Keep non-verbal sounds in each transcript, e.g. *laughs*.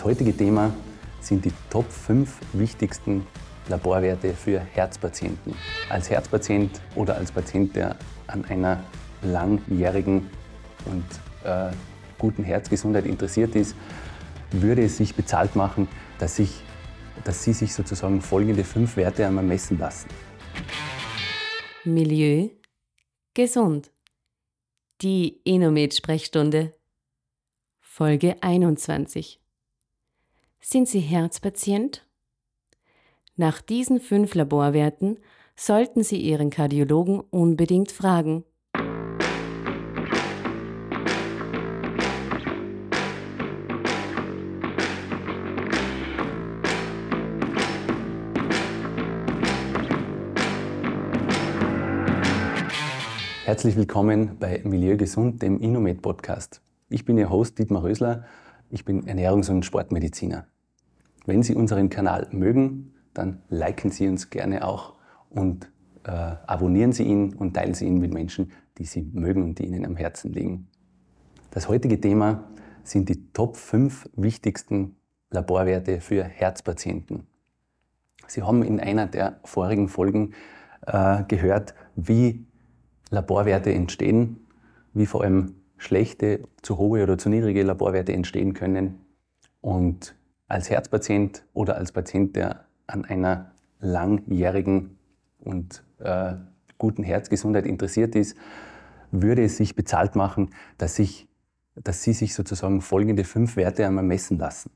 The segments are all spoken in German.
Das heutige Thema sind die Top 5 wichtigsten Laborwerte für Herzpatienten. Als Herzpatient oder als Patient, der an einer langjährigen und äh, guten Herzgesundheit interessiert ist, würde es sich bezahlt machen, dass, ich, dass Sie sich sozusagen folgende fünf Werte einmal messen lassen. Milieu gesund. Die Enomed-Sprechstunde. Folge 21. Sind Sie Herzpatient? Nach diesen fünf Laborwerten sollten Sie Ihren Kardiologen unbedingt fragen. Herzlich willkommen bei Milieu Gesund, dem Inomed Podcast. Ich bin Ihr Host Dietmar Rösler. Ich bin Ernährungs- und Sportmediziner. Wenn Sie unseren Kanal mögen, dann liken Sie uns gerne auch und äh, abonnieren Sie ihn und teilen Sie ihn mit Menschen, die Sie mögen und die Ihnen am Herzen liegen. Das heutige Thema sind die Top 5 wichtigsten Laborwerte für Herzpatienten. Sie haben in einer der vorigen Folgen äh, gehört, wie Laborwerte entstehen, wie vor allem schlechte, zu hohe oder zu niedrige Laborwerte entstehen können. Und als Herzpatient oder als Patient, der an einer langjährigen und äh, guten Herzgesundheit interessiert ist, würde es sich bezahlt machen, dass, ich, dass Sie sich sozusagen folgende fünf Werte einmal messen lassen.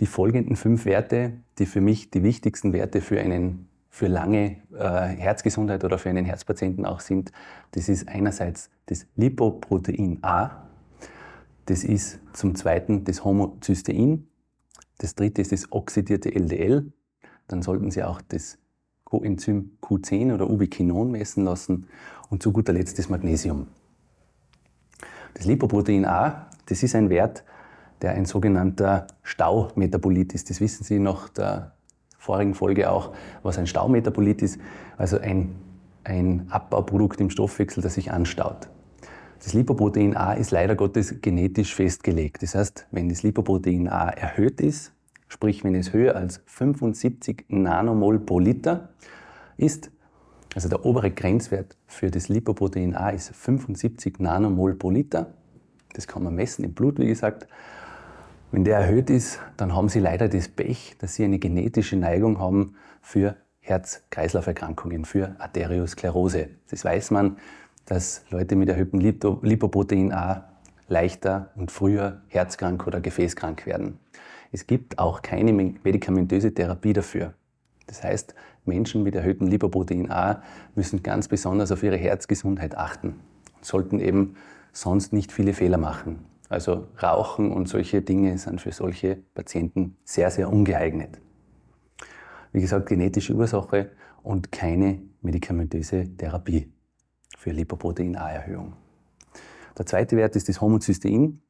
Die folgenden fünf Werte, die für mich die wichtigsten Werte für einen für lange äh, Herzgesundheit oder für einen Herzpatienten auch sind, das ist einerseits das Lipoprotein A, das ist zum zweiten das Homozystein, das dritte ist das oxidierte LDL, dann sollten Sie auch das Coenzym Q10 oder Ubiquinon messen lassen und zu guter Letzt das Magnesium. Das Lipoprotein A, das ist ein Wert, der ein sogenannter Staumetabolit ist. Das wissen Sie noch der vorigen Folge auch, was ein Staumetabolit ist, also ein, ein Abbauprodukt im Stoffwechsel, das sich anstaut. Das Lipoprotein A ist leider Gottes genetisch festgelegt. Das heißt, wenn das Lipoprotein A erhöht ist, sprich wenn es höher als 75 Nanomol pro Liter ist, also der obere Grenzwert für das Lipoprotein A ist 75 Nanomol pro Liter. Das kann man messen im Blut, wie gesagt. Wenn der erhöht ist, dann haben Sie leider das Pech, dass Sie eine genetische Neigung haben für Herz-Kreislauf-Erkrankungen, für Arteriosklerose. Das weiß man, dass Leute mit erhöhtem Lipoprotein A leichter und früher herzkrank oder gefäßkrank werden. Es gibt auch keine medikamentöse Therapie dafür. Das heißt, Menschen mit erhöhtem Lipoprotein A müssen ganz besonders auf ihre Herzgesundheit achten und sollten eben sonst nicht viele Fehler machen. Also Rauchen und solche Dinge sind für solche Patienten sehr, sehr ungeeignet. Wie gesagt, genetische Ursache und keine medikamentöse Therapie für Lipoprotein-A-Erhöhung. Der zweite Wert ist das Homozystein.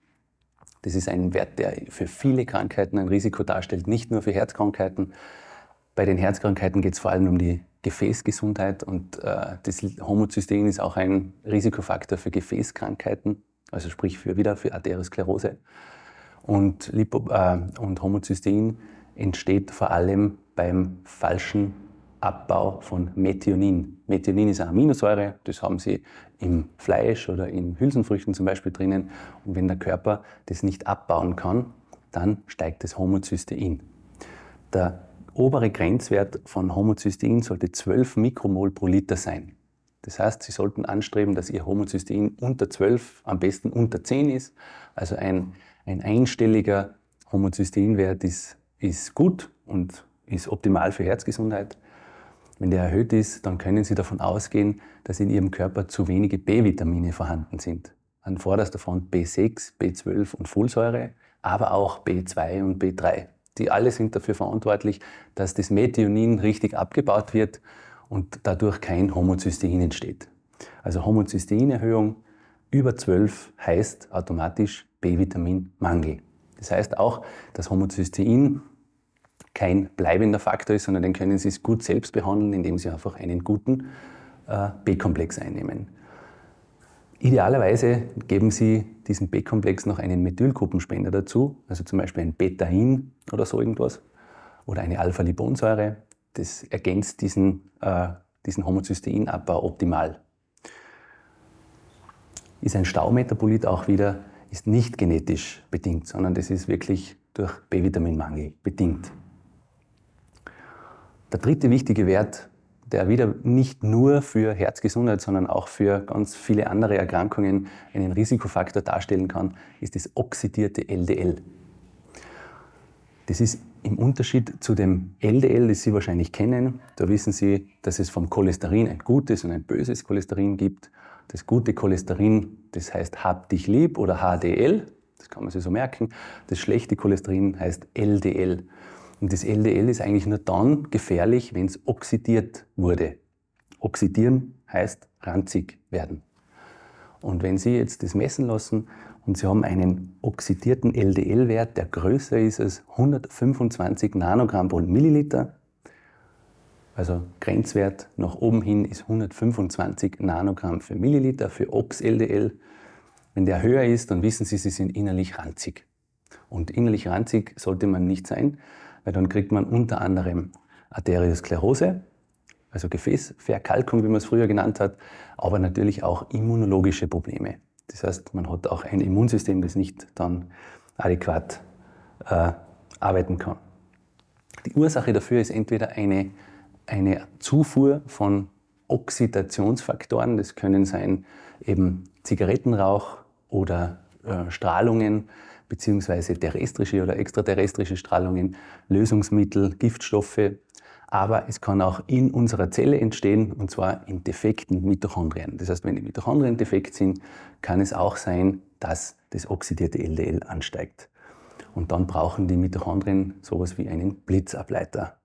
Das ist ein Wert, der für viele Krankheiten ein Risiko darstellt, nicht nur für Herzkrankheiten. Bei den Herzkrankheiten geht es vor allem um die Gefäßgesundheit und äh, das Homozystein ist auch ein Risikofaktor für Gefäßkrankheiten also sprich für, wieder für Arteriosklerose. Und, Lipo, äh, und Homozystein entsteht vor allem beim falschen Abbau von Methionin. Methionin ist eine Aminosäure, das haben Sie im Fleisch oder in Hülsenfrüchten zum Beispiel drinnen. Und wenn der Körper das nicht abbauen kann, dann steigt das Homozystein. Der obere Grenzwert von Homozystein sollte 12 Mikromol pro Liter sein. Das heißt, Sie sollten anstreben, dass Ihr Homozystein unter 12, am besten unter 10 ist. Also ein, ein einstelliger Homozysteinwert ist, ist gut und ist optimal für Herzgesundheit. Wenn der erhöht ist, dann können Sie davon ausgehen, dass in Ihrem Körper zu wenige B-Vitamine vorhanden sind. An vorderster Front B6, B12 und Folsäure, aber auch B2 und B3. Die alle sind dafür verantwortlich, dass das Methionin richtig abgebaut wird und dadurch kein Homozystein entsteht. Also Homozysteinerhöhung über 12 heißt automatisch B-Vitaminmangel. Das heißt auch, dass Homozystein kein bleibender Faktor ist, sondern den können Sie gut selbst behandeln, indem Sie einfach einen guten äh, B-Komplex einnehmen. Idealerweise geben Sie diesem B-Komplex noch einen Methylgruppenspender dazu, also zum Beispiel ein Betain oder so irgendwas, oder eine Alpha-Libonsäure. Das ergänzt diesen, äh, diesen Homocysteinabbau optimal. Ist ein Staumetabolit auch wieder, ist nicht genetisch bedingt, sondern das ist wirklich durch B-Vitaminmangel bedingt. Der dritte wichtige Wert der wieder nicht nur für Herzgesundheit, sondern auch für ganz viele andere Erkrankungen einen Risikofaktor darstellen kann, ist das oxidierte LDL. Das ist im Unterschied zu dem LDL, das Sie wahrscheinlich kennen. Da wissen Sie, dass es vom Cholesterin ein gutes und ein böses Cholesterin gibt. Das gute Cholesterin, das heißt Hab dich lieb oder HDL, das kann man sich so merken. Das schlechte Cholesterin heißt LDL. Und das LDL ist eigentlich nur dann gefährlich, wenn es oxidiert wurde. Oxidieren heißt ranzig werden. Und wenn Sie jetzt das messen lassen und Sie haben einen oxidierten LDL-Wert, der größer ist als 125 Nanogramm pro Milliliter, also Grenzwert nach oben hin ist 125 Nanogramm für Milliliter für Ox-LDL. Wenn der höher ist, dann wissen Sie, Sie sind innerlich ranzig. Und innerlich ranzig sollte man nicht sein, weil dann kriegt man unter anderem Arteriosklerose, also Gefäßverkalkung, wie man es früher genannt hat, aber natürlich auch immunologische Probleme. Das heißt, man hat auch ein Immunsystem, das nicht dann adäquat äh, arbeiten kann. Die Ursache dafür ist entweder eine, eine Zufuhr von Oxidationsfaktoren, das können sein eben Zigarettenrauch oder äh, Strahlungen, beziehungsweise terrestrische oder extraterrestrische Strahlungen, Lösungsmittel, Giftstoffe. Aber es kann auch in unserer Zelle entstehen, und zwar in defekten Mitochondrien. Das heißt, wenn die Mitochondrien defekt sind, kann es auch sein, dass das oxidierte LDL ansteigt. Und dann brauchen die Mitochondrien sowas wie einen Blitzableiter.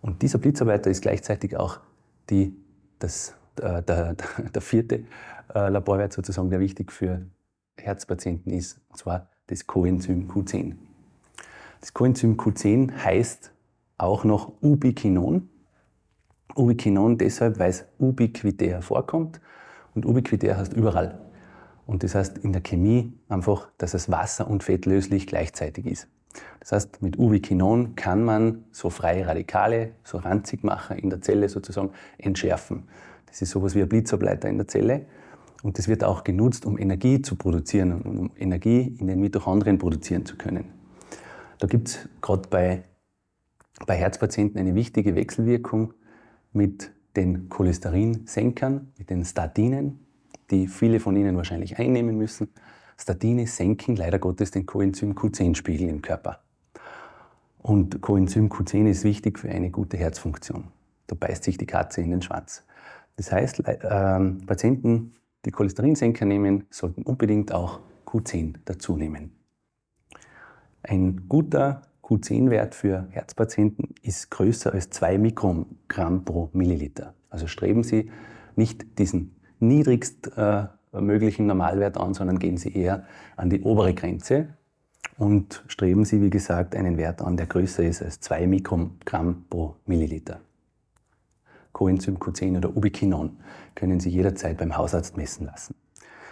Und dieser Blitzableiter ist gleichzeitig auch die, das, äh, der, *laughs* der, vierte äh, Laborwert sozusagen, der wichtig für Herzpatienten ist, und zwar das Coenzym Q10. Das Coenzym Q10 heißt auch noch Ubiquinon. Ubiquinon deshalb, weil es ubiquitär vorkommt und ubiquitär heißt überall. Und das heißt in der Chemie einfach, dass es wasser- und fettlöslich gleichzeitig ist. Das heißt, mit Ubiquinon kann man so freie Radikale, so Ranzigmacher in der Zelle sozusagen entschärfen. Das ist sowas wie ein Blitzableiter in der Zelle. Und das wird auch genutzt, um Energie zu produzieren und um Energie in den Mitochondrien produzieren zu können. Da gibt es gerade bei, bei Herzpatienten eine wichtige Wechselwirkung mit den Cholesterinsenkern, mit den Statinen, die viele von Ihnen wahrscheinlich einnehmen müssen. Statine senken leider Gottes den Coenzym Q10-Spiegel im Körper. Und Coenzym Q10 ist wichtig für eine gute Herzfunktion. Da beißt sich die Katze in den Schwanz. Das heißt, äh, Patienten die Cholesterinsenker nehmen, sollten unbedingt auch Q10 dazu nehmen. Ein guter Q10-Wert für Herzpatienten ist größer als 2 Mikrogramm pro Milliliter. Also streben Sie nicht diesen niedrigst äh, möglichen Normalwert an, sondern gehen Sie eher an die obere Grenze und streben Sie, wie gesagt, einen Wert an, der größer ist als 2 Mikrogramm pro Milliliter. Coenzym Q10 oder Ubiquinon können Sie jederzeit beim Hausarzt messen lassen.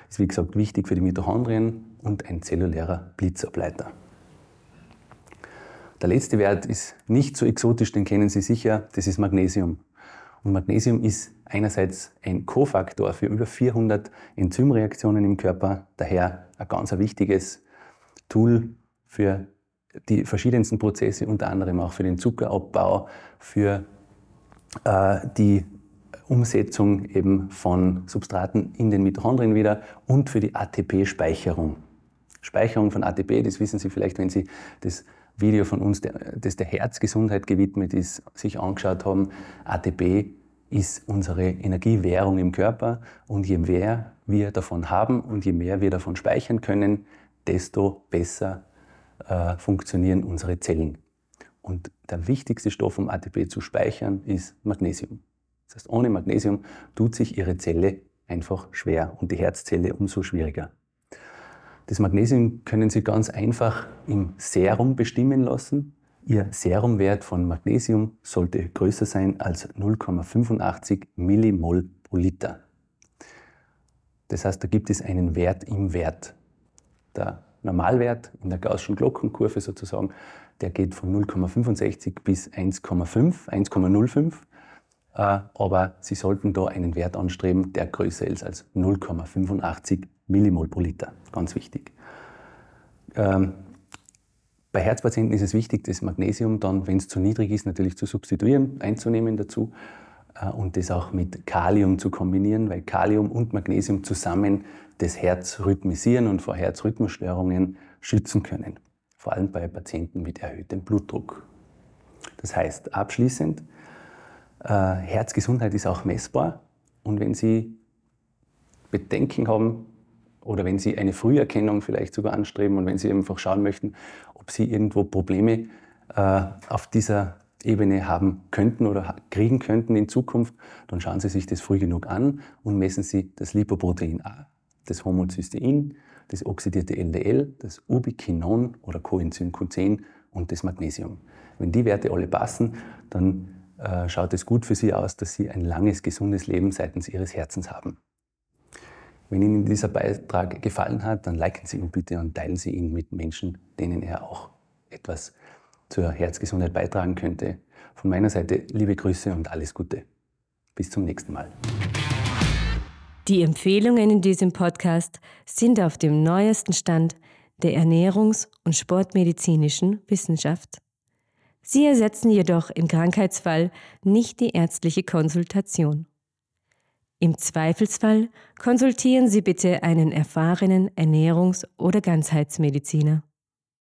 Ist wie gesagt wichtig für die Mitochondrien und ein zellulärer Blitzableiter. Der letzte Wert ist nicht so exotisch, den kennen Sie sicher, das ist Magnesium. Und Magnesium ist einerseits ein Kofaktor für über 400 Enzymreaktionen im Körper, daher ein ganz wichtiges Tool für die verschiedensten Prozesse, unter anderem auch für den Zuckerabbau, für die Umsetzung eben von Substraten in den Mitochondrien wieder und für die ATP-Speicherung. Speicherung von ATP, das wissen Sie vielleicht, wenn Sie das Video von uns, das der Herzgesundheit gewidmet ist, sich angeschaut haben. ATP ist unsere Energiewährung im Körper und je mehr wir davon haben und je mehr wir davon speichern können, desto besser äh, funktionieren unsere Zellen. Und der wichtigste Stoff, um ATP zu speichern, ist Magnesium. Das heißt, ohne Magnesium tut sich Ihre Zelle einfach schwer und die Herzzelle umso schwieriger. Das Magnesium können Sie ganz einfach im Serum bestimmen lassen. Ihr Serumwert von Magnesium sollte größer sein als 0,85 Millimol pro Liter. Das heißt, da gibt es einen Wert im Wert. Der Normalwert in der Gaußschen Glockenkurve sozusagen, der geht von 0,65 bis 1,5, 1,05. Äh, aber Sie sollten da einen Wert anstreben, der größer ist als 0,85 Millimol pro Liter. Ganz wichtig. Ähm, bei Herzpatienten ist es wichtig, das Magnesium dann, wenn es zu niedrig ist, natürlich zu substituieren, einzunehmen dazu äh, und das auch mit Kalium zu kombinieren, weil Kalium und Magnesium zusammen das Herz rhythmisieren und vor Herzrhythmusstörungen schützen können. Vor allem bei Patienten mit erhöhtem Blutdruck. Das heißt, abschließend, äh, Herzgesundheit ist auch messbar und wenn Sie Bedenken haben oder wenn Sie eine Früherkennung vielleicht sogar anstreben und wenn Sie einfach schauen möchten, ob Sie irgendwo Probleme äh, auf dieser Ebene haben könnten oder kriegen könnten in Zukunft, dann schauen Sie sich das früh genug an und messen Sie das Lipoprotein A, das Homozystein, das oxidierte LDL, das Ubiquinon oder Coenzym Q10 und das Magnesium. Wenn die Werte alle passen, dann äh, schaut es gut für Sie aus, dass Sie ein langes, gesundes Leben seitens Ihres Herzens haben. Wenn Ihnen dieser Beitrag gefallen hat, dann liken Sie ihn bitte und teilen Sie ihn mit Menschen, denen er auch etwas zur Herzgesundheit beitragen könnte. Von meiner Seite liebe Grüße und alles Gute. Bis zum nächsten Mal. Die Empfehlungen in diesem Podcast sind auf dem neuesten Stand der ernährungs- und sportmedizinischen Wissenschaft. Sie ersetzen jedoch im Krankheitsfall nicht die ärztliche Konsultation. Im Zweifelsfall konsultieren Sie bitte einen erfahrenen Ernährungs- oder Ganzheitsmediziner.